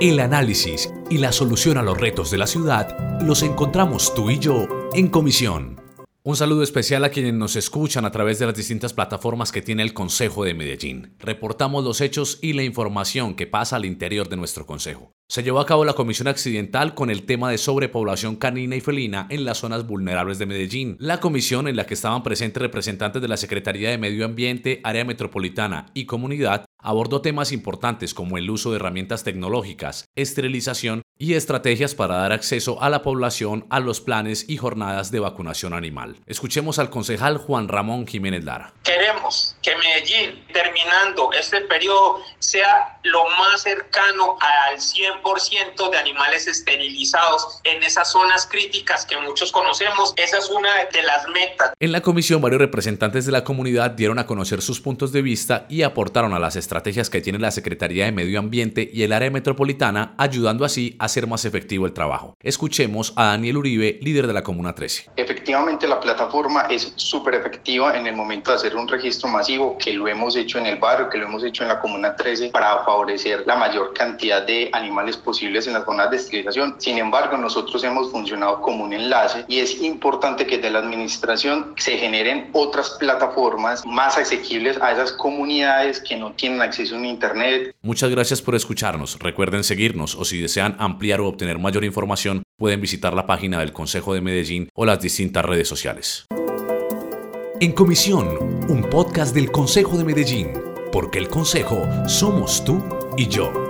El análisis y la solución a los retos de la ciudad los encontramos tú y yo en comisión. Un saludo especial a quienes nos escuchan a través de las distintas plataformas que tiene el Consejo de Medellín. Reportamos los hechos y la información que pasa al interior de nuestro Consejo. Se llevó a cabo la comisión accidental con el tema de sobrepoblación canina y felina en las zonas vulnerables de Medellín. La comisión en la que estaban presentes representantes de la Secretaría de Medio Ambiente, Área Metropolitana y Comunidad abordó temas importantes como el uso de herramientas tecnológicas, esterilización y estrategias para dar acceso a la población a los planes y jornadas de vacunación animal. Escuchemos al concejal Juan Ramón Jiménez Lara. Queremos que Medellín, terminando este periodo, sea lo más cercano al 100% de animales esterilizados en esas zonas críticas que muchos conocemos. Esa es una de las metas. En la comisión, varios representantes de la comunidad dieron a conocer sus puntos de vista y aportaron a las estrategias estrategias que tiene la Secretaría de Medio Ambiente y el área metropolitana, ayudando así a hacer más efectivo el trabajo. Escuchemos a Daniel Uribe, líder de la Comuna 13. Efectivamente, la plataforma es súper efectiva en el momento de hacer un registro masivo, que lo hemos hecho en el barrio, que lo hemos hecho en la Comuna 13, para favorecer la mayor cantidad de animales posibles en las zonas de esterilización. Sin embargo, nosotros hemos funcionado como un enlace y es importante que de la administración se generen otras plataformas más asequibles a esas comunidades que no tienen acceso a Internet. Muchas gracias por escucharnos. Recuerden seguirnos o si desean ampliar o obtener mayor información, pueden visitar la página del Consejo de Medellín o las distintas redes sociales. En Comisión, un podcast del Consejo de Medellín, porque el Consejo somos tú y yo.